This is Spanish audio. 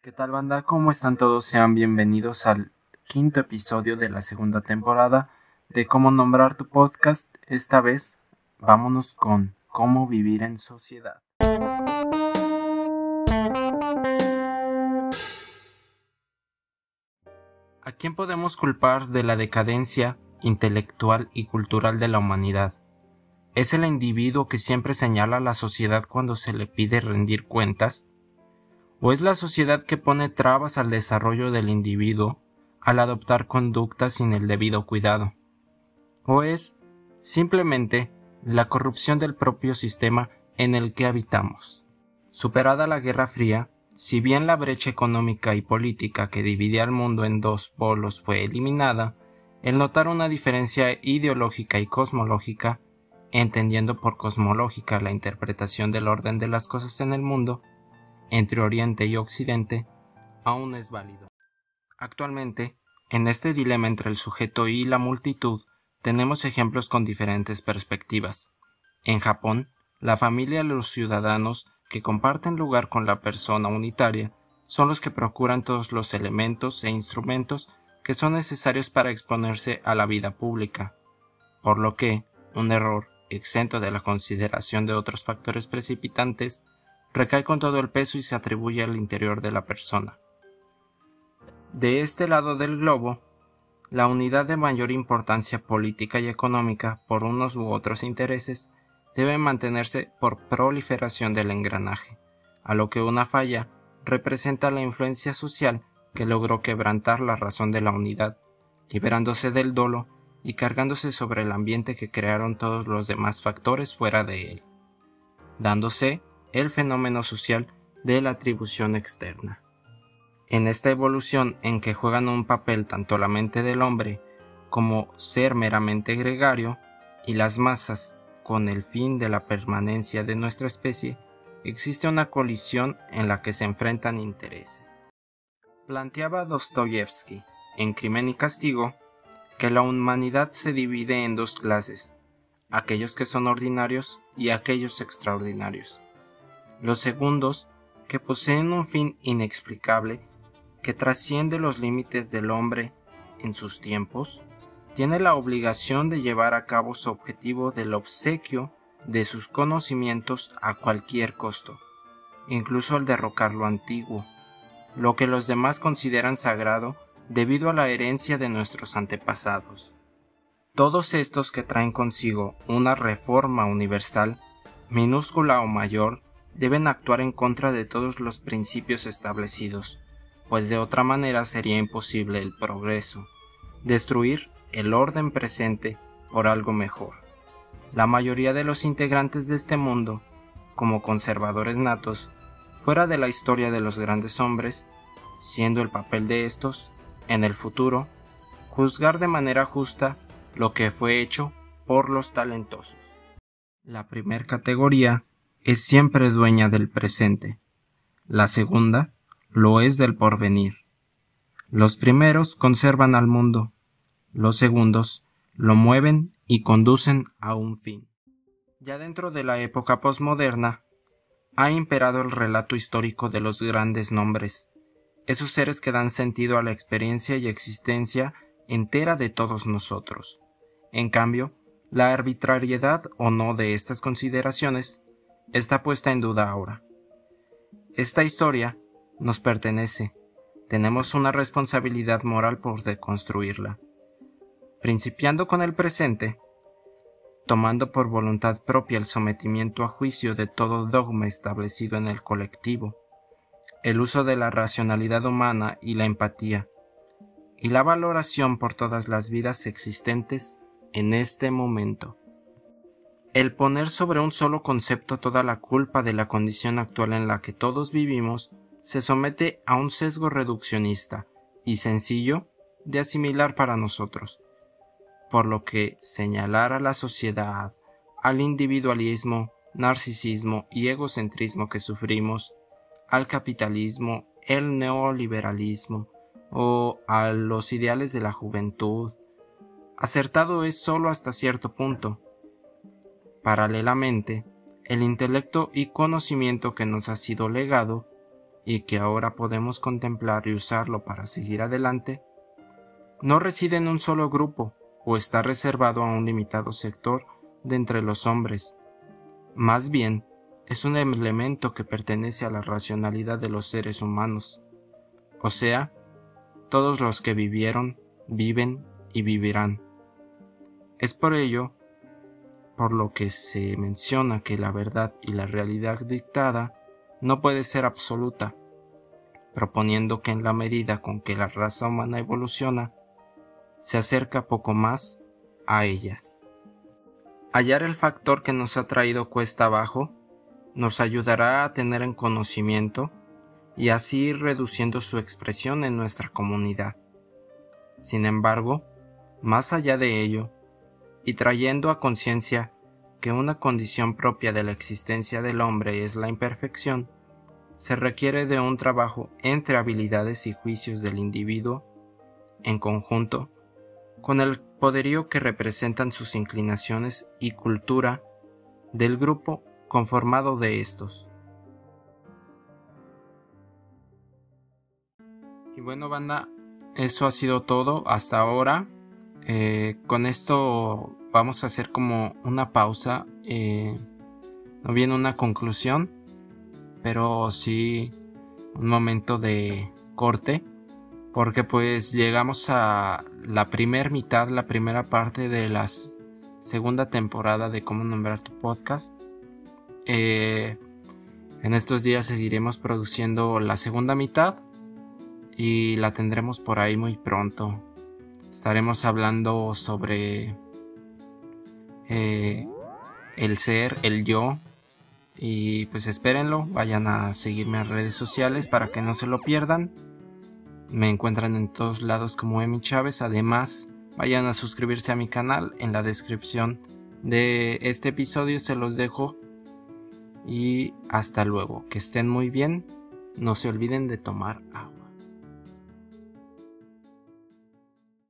¿Qué tal banda? ¿Cómo están todos? Sean bienvenidos al quinto episodio de la segunda temporada de cómo nombrar tu podcast. Esta vez vámonos con cómo vivir en sociedad. ¿A quién podemos culpar de la decadencia intelectual y cultural de la humanidad? ¿Es el individuo que siempre señala a la sociedad cuando se le pide rendir cuentas? ¿O es la sociedad que pone trabas al desarrollo del individuo al adoptar conductas sin el debido cuidado? ¿O es, simplemente, la corrupción del propio sistema en el que habitamos? Superada la Guerra Fría, si bien la brecha económica y política que dividía al mundo en dos polos fue eliminada, el notar una diferencia ideológica y cosmológica, entendiendo por cosmológica la interpretación del orden de las cosas en el mundo, entre Oriente y Occidente, aún es válido. Actualmente, en este dilema entre el sujeto y la multitud, tenemos ejemplos con diferentes perspectivas. En Japón, la familia y los ciudadanos que comparten lugar con la persona unitaria son los que procuran todos los elementos e instrumentos que son necesarios para exponerse a la vida pública, por lo que un error exento de la consideración de otros factores precipitantes recae con todo el peso y se atribuye al interior de la persona. De este lado del globo, la unidad de mayor importancia política y económica por unos u otros intereses debe mantenerse por proliferación del engranaje, a lo que una falla representa la influencia social que logró quebrantar la razón de la unidad, liberándose del dolo y cargándose sobre el ambiente que crearon todos los demás factores fuera de él, dándose el fenómeno social de la atribución externa. En esta evolución en que juegan un papel tanto la mente del hombre como ser meramente gregario y las masas con el fin de la permanencia de nuestra especie, existe una colisión en la que se enfrentan intereses. Planteaba Dostoyevsky, en Crimen y Castigo, que la humanidad se divide en dos clases, aquellos que son ordinarios y aquellos extraordinarios. Los segundos, que poseen un fin inexplicable que trasciende los límites del hombre en sus tiempos, tiene la obligación de llevar a cabo su objetivo del obsequio de sus conocimientos a cualquier costo, incluso al derrocar lo antiguo, lo que los demás consideran sagrado debido a la herencia de nuestros antepasados. Todos estos que traen consigo una reforma universal, minúscula o mayor, deben actuar en contra de todos los principios establecidos, pues de otra manera sería imposible el progreso. Destruir el orden presente por algo mejor. La mayoría de los integrantes de este mundo, como conservadores natos, fuera de la historia de los grandes hombres, siendo el papel de estos, en el futuro, juzgar de manera justa lo que fue hecho por los talentosos. La primera categoría es siempre dueña del presente. La segunda lo es del porvenir. Los primeros conservan al mundo, los segundos lo mueven y conducen a un fin. Ya dentro de la época posmoderna, ha imperado el relato histórico de los grandes nombres, esos seres que dan sentido a la experiencia y existencia entera de todos nosotros. En cambio, la arbitrariedad o no de estas consideraciones está puesta en duda ahora. Esta historia nos pertenece, tenemos una responsabilidad moral por deconstruirla principiando con el presente, tomando por voluntad propia el sometimiento a juicio de todo dogma establecido en el colectivo, el uso de la racionalidad humana y la empatía, y la valoración por todas las vidas existentes en este momento. El poner sobre un solo concepto toda la culpa de la condición actual en la que todos vivimos se somete a un sesgo reduccionista y sencillo de asimilar para nosotros por lo que señalar a la sociedad, al individualismo, narcisismo y egocentrismo que sufrimos, al capitalismo, el neoliberalismo o a los ideales de la juventud, acertado es solo hasta cierto punto. Paralelamente, el intelecto y conocimiento que nos ha sido legado y que ahora podemos contemplar y usarlo para seguir adelante, no reside en un solo grupo o está reservado a un limitado sector de entre los hombres. Más bien, es un elemento que pertenece a la racionalidad de los seres humanos, o sea, todos los que vivieron, viven y vivirán. Es por ello por lo que se menciona que la verdad y la realidad dictada no puede ser absoluta, proponiendo que en la medida con que la raza humana evoluciona, se acerca poco más a ellas. Hallar el factor que nos ha traído cuesta abajo nos ayudará a tener en conocimiento y así ir reduciendo su expresión en nuestra comunidad. Sin embargo, más allá de ello, y trayendo a conciencia que una condición propia de la existencia del hombre es la imperfección, se requiere de un trabajo entre habilidades y juicios del individuo, en conjunto, con el poderío que representan sus inclinaciones y cultura del grupo conformado de estos. Y bueno, banda, eso ha sido todo hasta ahora. Eh, con esto vamos a hacer como una pausa. Eh, no viene una conclusión, pero sí un momento de corte. Porque pues llegamos a la primera mitad, la primera parte de la segunda temporada de cómo nombrar tu podcast. Eh, en estos días seguiremos produciendo la segunda mitad y la tendremos por ahí muy pronto. Estaremos hablando sobre eh, el ser, el yo. Y pues espérenlo, vayan a seguirme en redes sociales para que no se lo pierdan. Me encuentran en todos lados como Emi Chávez. Además, vayan a suscribirse a mi canal. En la descripción de este episodio se los dejo. Y hasta luego. Que estén muy bien. No se olviden de tomar agua.